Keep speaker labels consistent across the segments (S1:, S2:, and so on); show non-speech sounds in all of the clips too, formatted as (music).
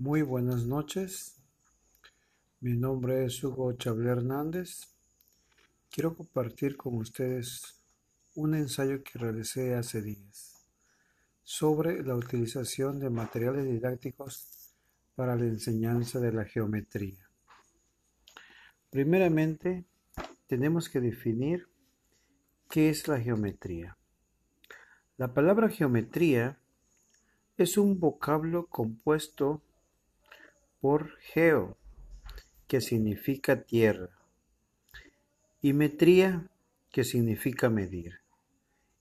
S1: Muy buenas noches. Mi nombre es Hugo Chabler Hernández. Quiero compartir con ustedes un ensayo que realicé hace días sobre la utilización de materiales didácticos para la enseñanza de la geometría. Primeramente, tenemos que definir qué es la geometría. La palabra geometría es un vocablo compuesto por geo, que significa tierra, y metría, que significa medir,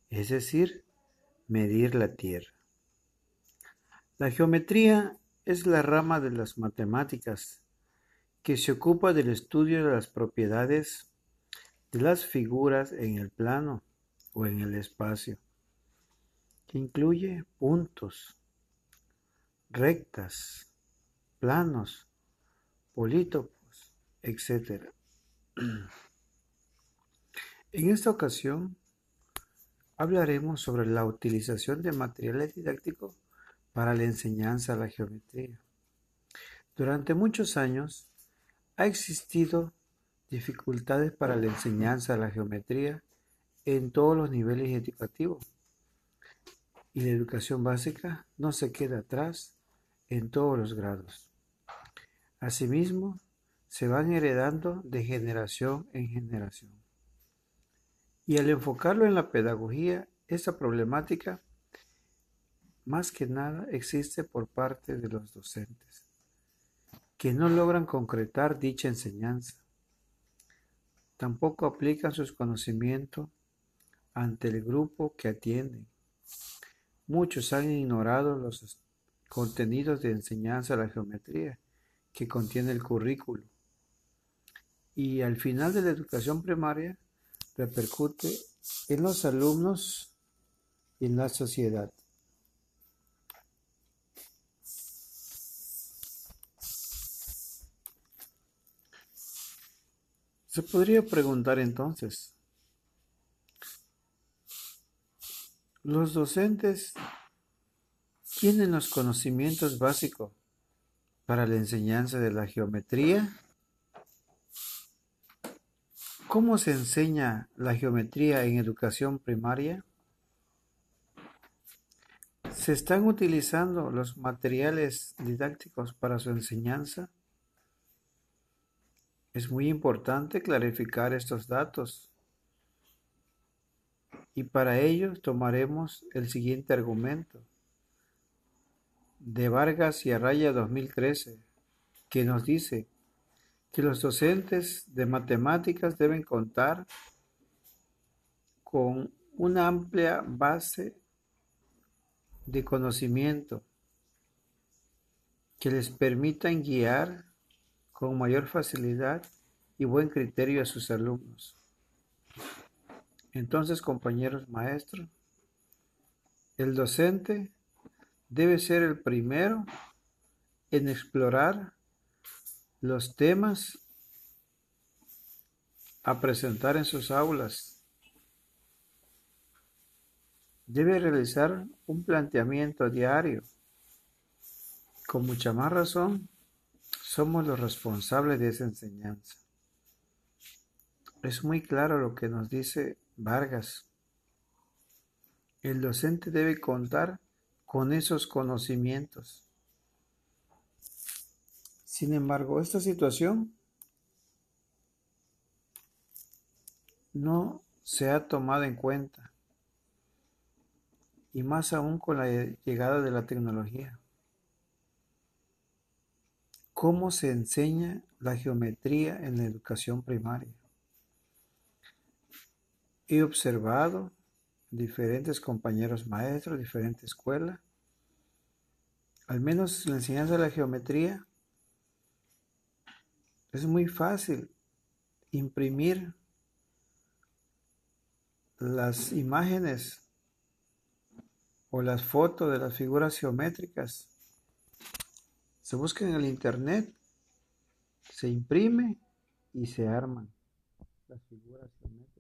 S1: es decir, medir la tierra. La geometría es la rama de las matemáticas que se ocupa del estudio de las propiedades de las figuras en el plano o en el espacio, que incluye puntos, rectas, planos, polítopos, etc. (clears throat) En esta ocasión hablaremos sobre la utilización de materiales didácticos para la enseñanza de la geometría. Durante muchos años ha existido dificultades para la enseñanza de la geometría en todos los niveles educativos y la educación básica no se queda atrás en todos los grados. Asimismo, se van heredando de generación en generación. Y al enfocarlo en la pedagogía, esta problemática más que nada existe por parte de los docentes, que no logran concretar dicha enseñanza. Tampoco aplican sus conocimientos ante el grupo que atienden. Muchos han ignorado los contenidos de enseñanza de la geometría que contiene el currículo. Y al final de la educación primaria repercute en los alumnos y en la sociedad. Se podría preguntar entonces, ¿los docentes tienen los conocimientos básicos para la enseñanza de la geometría? ¿Cómo se enseña la geometría en educación primaria? ¿Se están utilizando los materiales didácticos para su enseñanza? Es muy importante clarificar estos datos y para ello tomaremos el siguiente argumento de Vargas y Arraya 2013, que nos dice que los docentes de matemáticas deben contar con una amplia base de conocimiento que les permitan guiar con mayor facilidad y buen criterio a sus alumnos. Entonces, compañeros maestros, el docente debe ser el primero en explorar los temas a presentar en sus aulas. Debe realizar un planteamiento diario. Con mucha más razón, somos los responsables de esa enseñanza. Es muy claro lo que nos dice Vargas. El docente debe contar con esos conocimientos. Sin embargo, esta situación no se ha tomado en cuenta, y más aún con la llegada de la tecnología. ¿Cómo se enseña la geometría en la educación primaria? He observado diferentes compañeros maestros, diferentes escuelas. Al menos la enseñanza de la geometría es muy fácil imprimir las imágenes o las fotos de las figuras geométricas. Se busca en el internet, se imprime y se arman las figuras geométricas.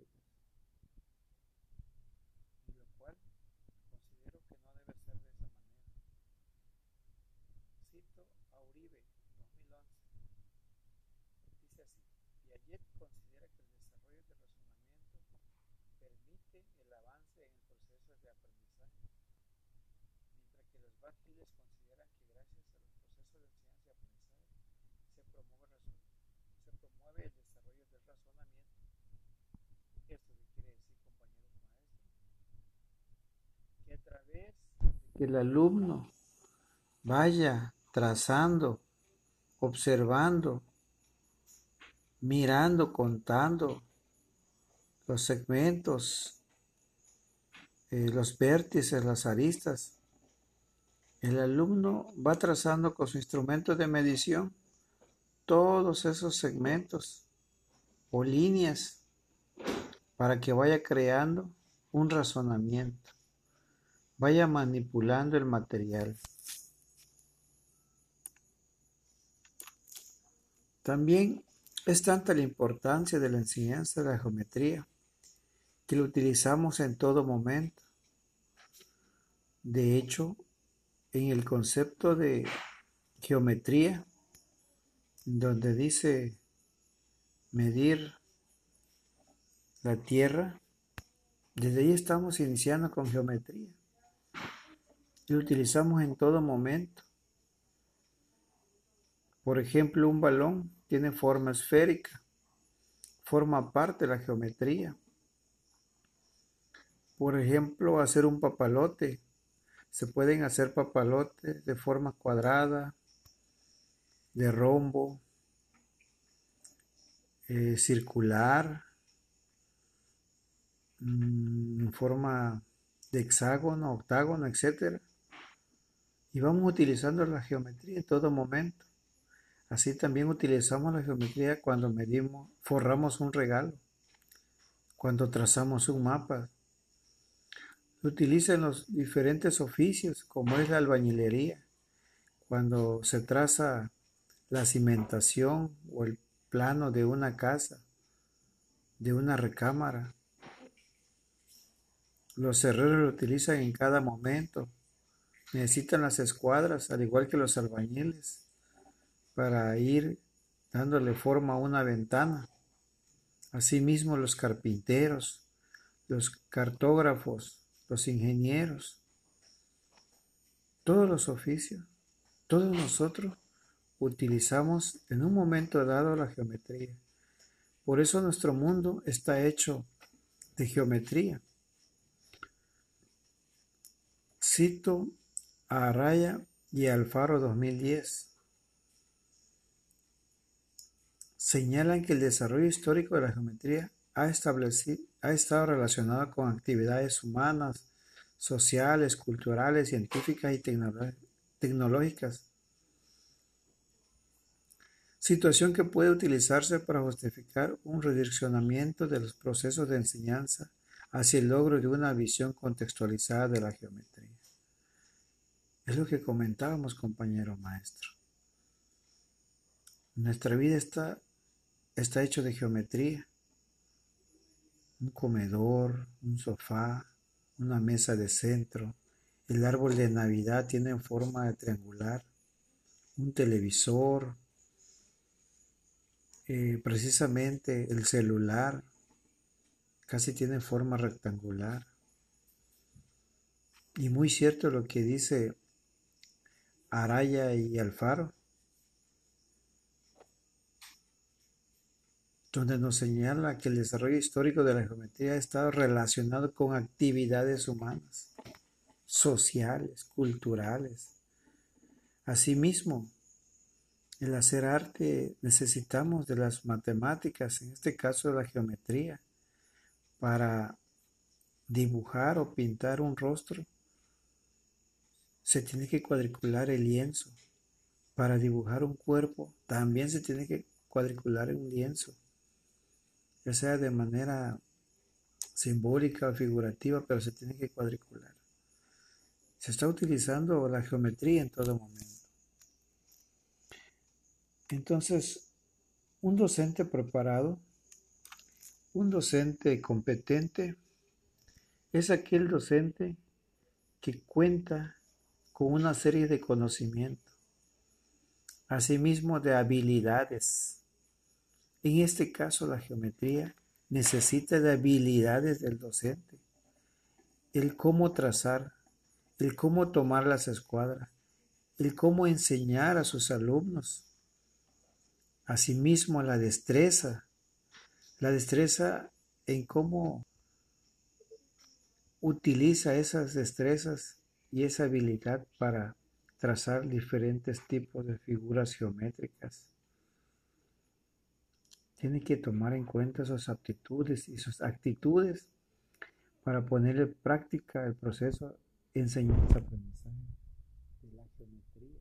S1: Piaget considera que el desarrollo del razonamiento permite el avance en el proceso de aprendizaje, mientras que los Bacchides consideran que gracias a los procesos de enseñanza y aprendizaje se promueve, el desarrollo del razonamiento. ¿Esto qué quiere decir, compañeros maestros? Que el alumno vaya trazando, observando, mirando, contando los segmentos, eh, los vértices, las aristas. El alumno va trazando con su instrumento de medición todos esos segmentos o líneas para que vaya creando un razonamiento, vaya manipulando el material. También es tanta la importancia de la enseñanza de la geometría que lo utilizamos en todo momento. De hecho, en el concepto de geometría, donde dice medir la tierra, desde ahí estamos iniciando con geometría. Lo utilizamos en todo momento. Por ejemplo, un balón tiene forma esférica, forma parte de la geometría. Por ejemplo, hacer un papalote. Se pueden hacer papalotes de forma cuadrada, de rombo, eh, circular, mm, en forma de hexágono, octágono, etc. Y vamos utilizando la geometría en todo momento. Así también utilizamos la geometría cuando medimos, forramos un regalo, cuando trazamos un mapa. Lo utiliza en los diferentes oficios, como es la albañilería, cuando se traza la cimentación o el plano de una casa, de una recámara. Los herreros lo utilizan en cada momento. Necesitan las escuadras, al igual que los albañiles para ir dándole forma a una ventana. Asimismo los carpinteros, los cartógrafos, los ingenieros, todos los oficios, todos nosotros utilizamos en un momento dado la geometría. Por eso nuestro mundo está hecho de geometría. Cito a Araya y Alfaro 2010. señalan que el desarrollo histórico de la geometría ha, ha estado relacionado con actividades humanas, sociales, culturales, científicas y tecnológicas. Situación que puede utilizarse para justificar un redireccionamiento de los procesos de enseñanza hacia el logro de una visión contextualizada de la geometría. Es lo que comentábamos, compañero maestro. Nuestra vida está está hecho de geometría. Un comedor, un sofá, una mesa de centro. El árbol de Navidad tiene forma de triangular. Un televisor. Eh, precisamente el celular casi tiene forma rectangular. Y muy cierto lo que dice Araya y Alfaro. donde nos señala que el desarrollo histórico de la geometría ha estado relacionado con actividades humanas, sociales, culturales. Asimismo, el hacer arte necesitamos de las matemáticas, en este caso de la geometría, para dibujar o pintar un rostro. Se tiene que cuadricular el lienzo. Para dibujar un cuerpo también se tiene que cuadricular un lienzo ya sea de manera simbólica o figurativa, pero se tiene que cuadricular. Se está utilizando la geometría en todo momento. Entonces, un docente preparado, un docente competente, es aquel docente que cuenta con una serie de conocimientos, asimismo de habilidades En este caso, la geometría necesita de habilidades del docente. El cómo trazar, el cómo tomar las escuadras, el cómo enseñar a sus alumnos. Asimismo, la destreza, la destreza en cómo utiliza esas destrezas y esa habilidad para trazar diferentes tipos de figuras geométricas. Tiene que tomar en cuenta sus aptitudes y sus actitudes para poner en práctica el proceso enseñanza-aprendizaje de la geometría.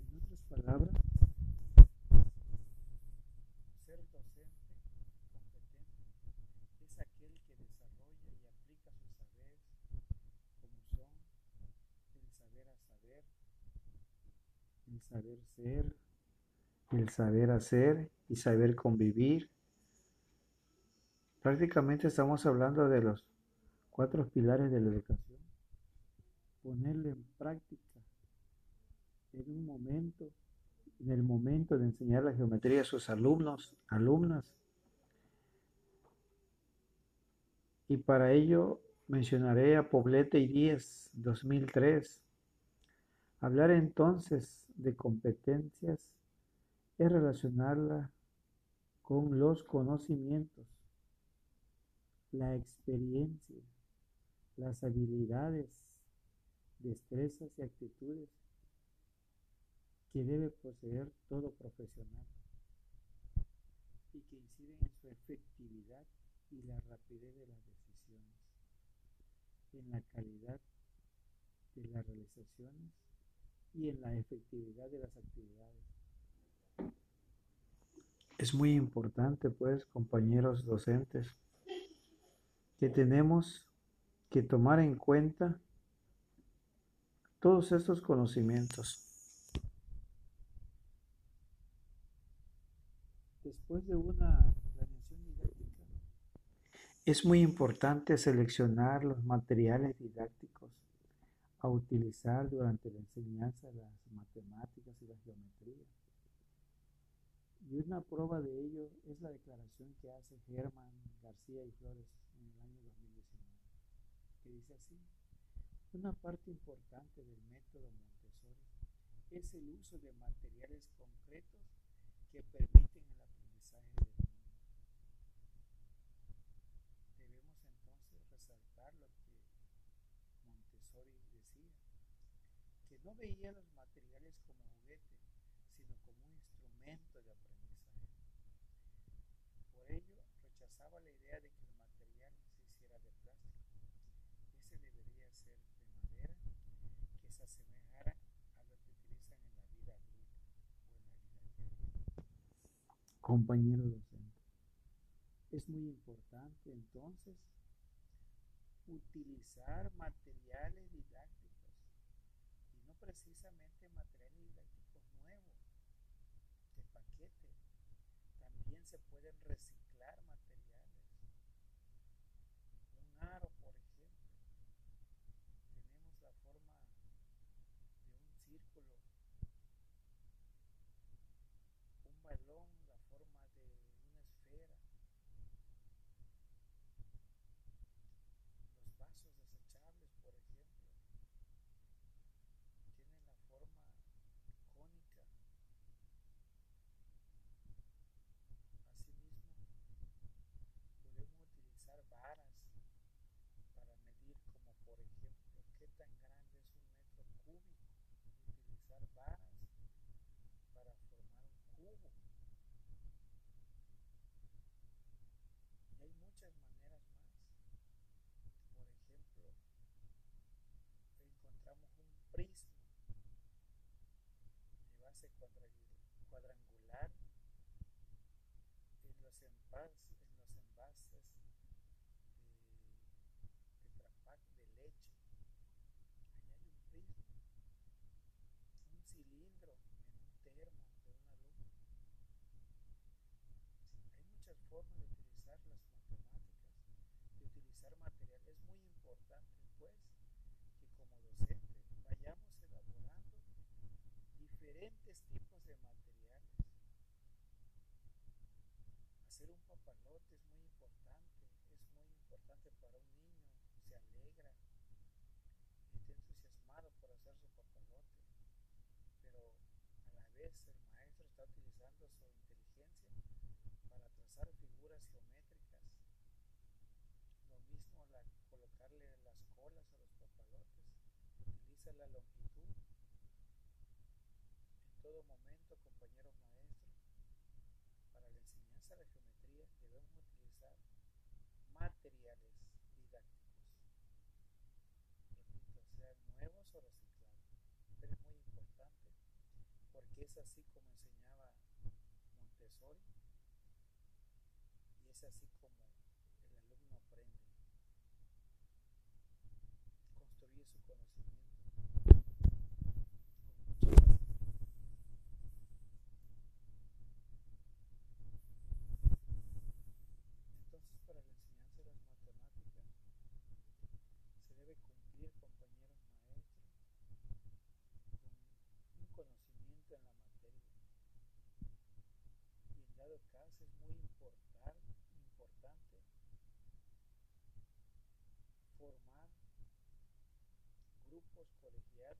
S1: En otras palabras, ser docente competente es aquel que desarrolla y aplica sus saberes como son el saber a saber, el saber ser, el saber hacer y saber convivir. Prácticamente estamos hablando de los cuatro pilares de la educación. Ponerle en práctica en un momento, en el momento de enseñar la geometría a sus alumnos, alumnas. Y para ello mencionaré a Poblete y Díez, 2003. Hablar entonces de competencias es relacionarla con los conocimientos, la experiencia, las habilidades, destrezas y actitudes que debe poseer todo profesional y que inciden en su efectividad y la rapidez de las decisiones, en la calidad de las realizaciones y en la efectividad de las actividades. Es muy importante, pues, compañeros docentes, que tenemos que tomar en cuenta todos estos conocimientos. Después de una planeación didáctica, es muy importante seleccionar los materiales didácticos a utilizar durante la enseñanza de las matemáticas y la geometría. Y una prueba de ello es la declaración que hace Germán García y Flores en el año 2019, que dice así, una parte importante del método Montessori es el uso de materiales concretos que permiten aprendizaje del niño. Debemos entonces resaltar lo que Montessori decía, que no veía los materiales como juguete, sino como un instrumento de aprendizaje. Por ello, rechazaba la idea de que el material se hiciera de plástico. Ese debería ser de madera que se asemejara a lo que utilizan en la vida adulta o en la vida diaria. Compañero docente, es muy importante entonces utilizar materiales didácticos precisamente materiales didácticos nuevos de paquete. También se pueden reciclar materiales. Un aro, por ejemplo, tenemos la forma de un círculo, un balón, la forma de una esfera. Los vasos desechables, por ejemplo, tienen la forma cónica. Asimismo, podemos utilizar varas para medir, como por ejemplo, qué tan grande es un metro cúbico y utilizar varas para formar un cubo. Y hay muchas maneras más. Por ejemplo, encontramos un prisma de base cuadrangular en importante para un niño, se alegra, está entusiasmado por hacer su papalote, pero a la vez el maestro está utilizando su inteligencia para trazar figuras geométricas. Lo mismo la, colocarle las colas a los papalotes, utiliza la longitud en todo momento, compañeros maestros, para la enseñanza de geometría es así como enseñaba Montessori y es así como el alumno aprende. Construye su conocimiento. Entonces, para la enseñanza de las matemáticas se debe cumplir, compañeros maestros, con un conocimiento en la materia. Y en dado caso es muy importante, importante formar grupos colegiados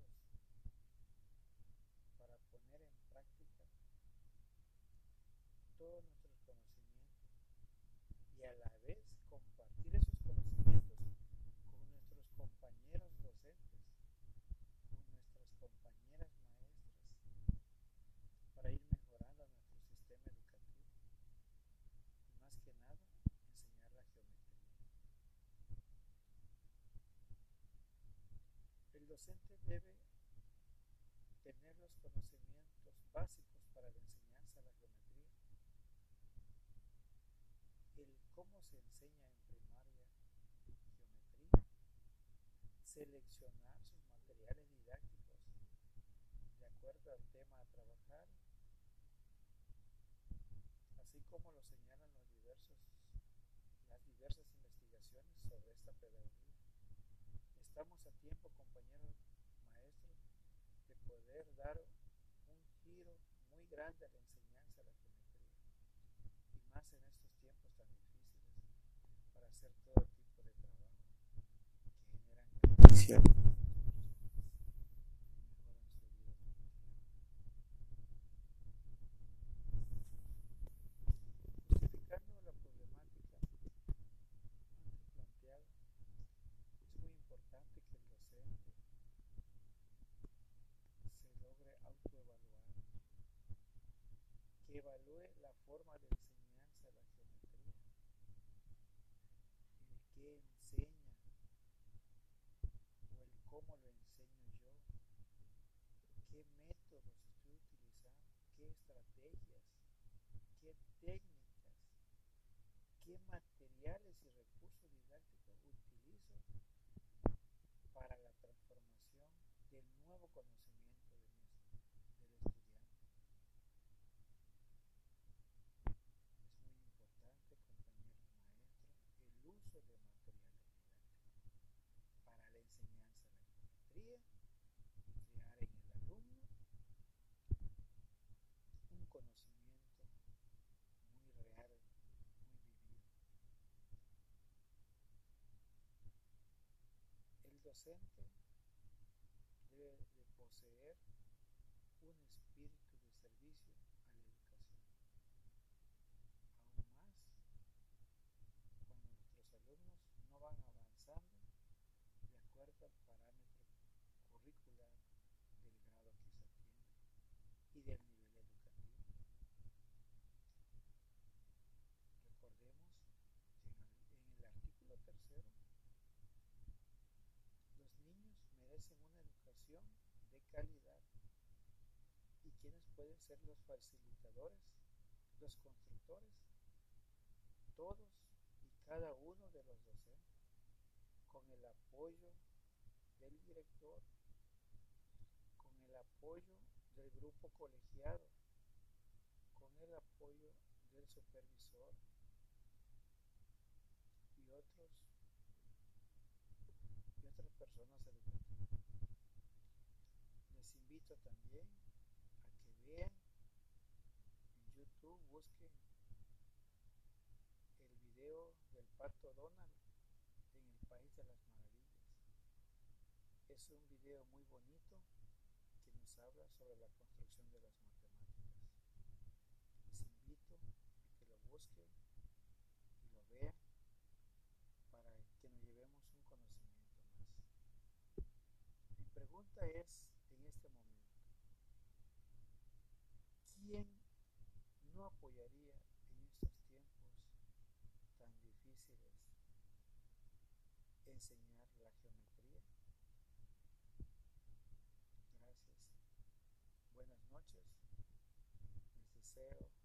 S1: para poner en práctica todos nuestros conocimientos y a la vez compartir esos conocimientos con nuestros compañeros docentes, con nuestras compañeras maestras, para ir mejorando nuestro sistema educativo y más que nada enseñar la geometría. El docente debe tener los conocimientos básicos para la enseñanza de la geometría. El cómo se enseña en primaria geometría, seleccionar sus materiales didácticos de acuerdo al tema a trabajar, así como lo señalan los diversos, las diversas investigaciones sobre esta pedagogía. Estamos a tiempo, compañeros maestros, de poder dar un giro muy grande a la enseñanza de la geometría, y más en estos tiempos tan difíciles para hacer todo Yeah. El docente debe de poseer un espíritu de servicio a la educación. Aún más cuando nuestros alumnos no van avanzando de acuerdo al parámetro curricular del grado que se atiende y del nivel educativo. Recordemos que en el, en el artículo tercero los niños merecen una educación de calidad. ¿Y quiénes pueden ser los facilitadores, los constructores? Todos y cada uno de los docentes, con el apoyo del director, con el apoyo del grupo colegiado, con el apoyo del supervisor y otros y otras personas educativas. Les invito también a que vean en YouTube, el video del pato Donald en el País de las Maravillas. Es un video muy bonito que nos habla sobre la construcción de las matemáticas. Les invito a que lo busquen apoyaría en estos tiempos tan difíciles enseñar la geometría? Gracias. Buenas noches. Les deseo